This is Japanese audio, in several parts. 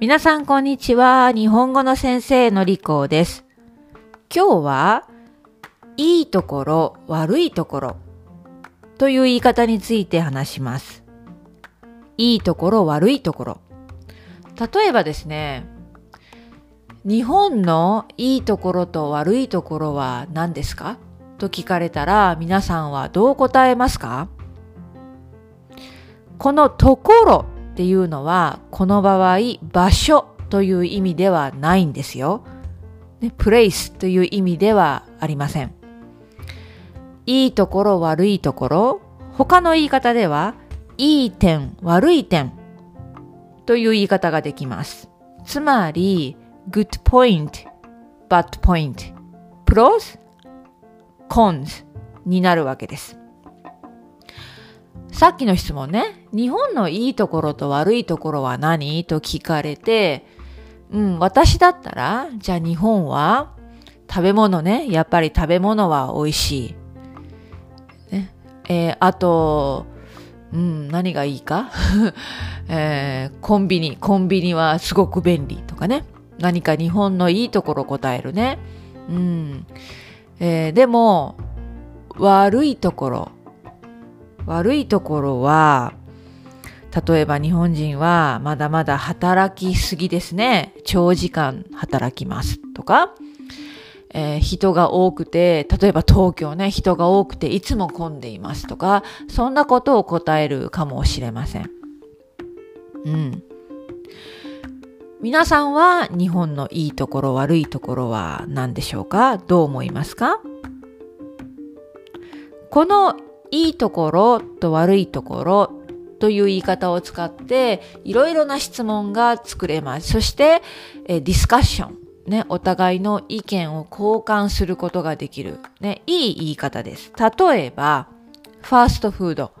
皆さんこんにちは。日本語の先生のりこです。今日は、いいところ、悪いところという言い方について話します。いいところ、悪いところ。例えばですね、日本のいいところと悪いところは何ですか？と聞かれたら皆さんはどう答えますか？このところっていうのは、この場合、場所という意味ではないんですよ。ね、プレイスという意味ではありません。いいところ、悪いところ、他の言い方では、いい点、悪い点という言い方ができます。つまり、good point, bad point, pros, cons になるわけです。さっきの質問ね、日本のいいところと悪いところは何？と聞かれて、うん、私だったら、じゃあ日本は食べ物ね、やっぱり食べ物は美味しい。ね、えー、あと、うん、何がいいか、えー、コンビニ、コンビニはすごく便利とかね。何か日本のいいところ答えるね。うん。えー、でも、悪いところ、悪いところは、例えば日本人はまだまだ働きすぎですね。長時間働きますとか、えー、人が多くて、例えば東京ね、人が多くていつも混んでいますとか、そんなことを答えるかもしれません。うん。皆さんは日本のいいところ悪いところは何でしょうか？どう思いますか？このいいところと悪いところという言い方を使っていろいろな質問が作れます。そして、えディスカッション。ね、お互いの意見を交換することができる。ね、いい言い方です。例えば、ファーストフード。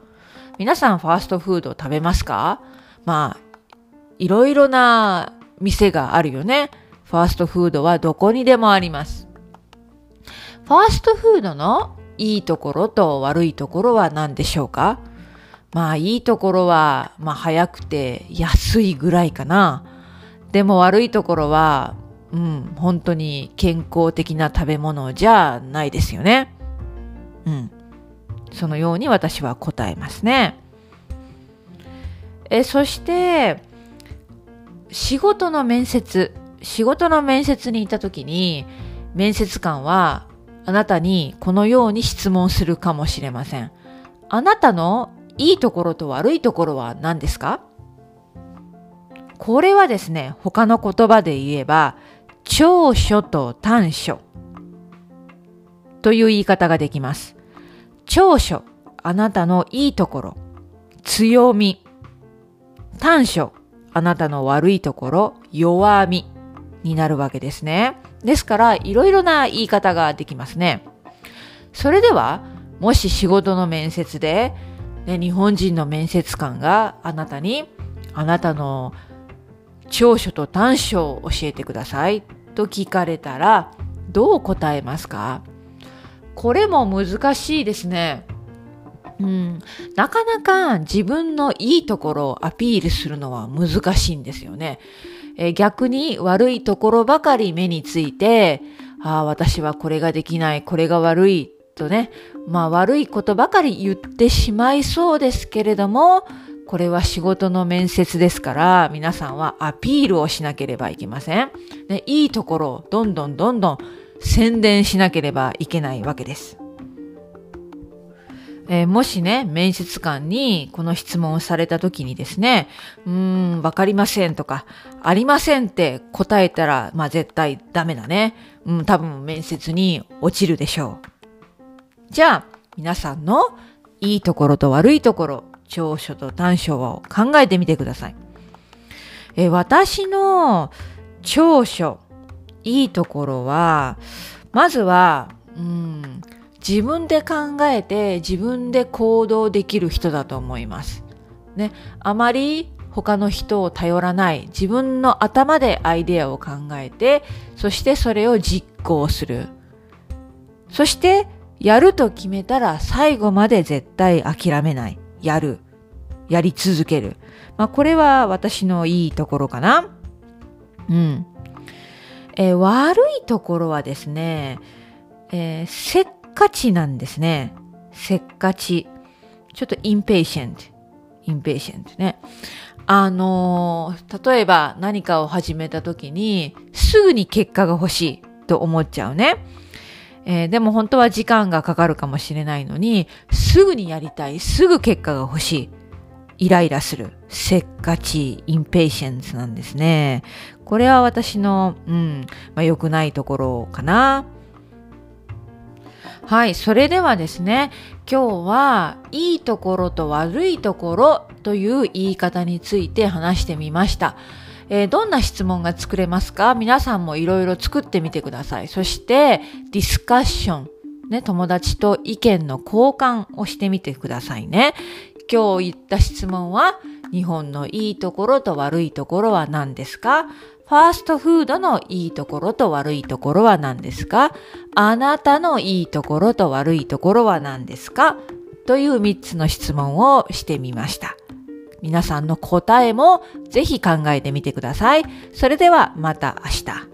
皆さんファーストフード食べますか？まあ、いろいろな店があるよね。ファーストフードはどこにでもあります。ファーストフードのいいところと悪いところは何でしょうか？まあいいところは、まあ早くて安いぐらいかな。でも悪いところは、うん、本当に健康的な食べ物じゃないですよね。うん。そのように私は答えますね。え、そして、仕事の面接、仕事の面接に行った時に、面接官はあなたにこのように質問するかもしれません。あなたのいいところと悪いところは何ですか？これはですね、他の言葉で言えば、長所と短所という言い方ができます。長所、あなたのいいところ、強み。短所、あなたの悪いところ、弱みになるわけですね。ですから、いろいろな言い方ができますね。それでは、もし仕事の面接で、ね、日本人の面接官があなたに、あなたの長所と短所を教えてくださいと聞かれたら、どう答えますか？これも難しいですね。うん、なかなか自分のいいところをアピールするのは難しいんですよね。え逆に悪いところばかり目について、ああ、私はこれができない、これが悪いとね、まあ悪いことばかり言ってしまいそうですけれども、これは仕事の面接ですから、皆さんはアピールをしなければいけません。でいいところをどんどんどんどん宣伝しなければいけないわけです。えー、もしね、面接官にこの質問をされた時にですね、うーん、わかりませんとか、ありませんって答えたら、まあ絶対ダメだね。うん、多分面接に落ちるでしょう。じゃあ、皆さんのいいところと悪いところ、長所と短所を考えてみてください。え、私の長所、いいところは、まずは、うん、自分で考えて自分で行動できる人だと思います。ね、あまり他の人を頼らない自分の頭でアイデアを考えてそしてそれを実行する。そしてやると決めたら最後まで絶対諦めない。やる。やり続ける、まあ、これは私のいいところかな。うん。え悪いところはですね、えーせっかちなんですね。せっかち。ちょっと impatient。impatient ね。あのー例えば何かを始めた時に、すぐに結果が欲しいと思っちゃうね。えーでも本当は時間がかかるかもしれないのに、すぐにやりたい、すぐ結果が欲しい。イライラする。せっかち、インペイシェンスなんですね。これは私の、うん、まあ、良くないところかな。はい、それではですね、今日はいいところと悪いところという言い方について話してみました。えーどんな質問が作れますか？皆さんもいろいろ作ってみてください。そして、ディスカッション。ね、友達と意見の交換をしてみてくださいね。今日言った質問は、日本のいいところと悪いところは何ですか？ファーストフードのいいところと悪いところは何ですか？あなたのいいところと悪いところは何ですか？という3つの質問をしてみました。皆さんの答えもぜひ考えてみてください。それではまた明日。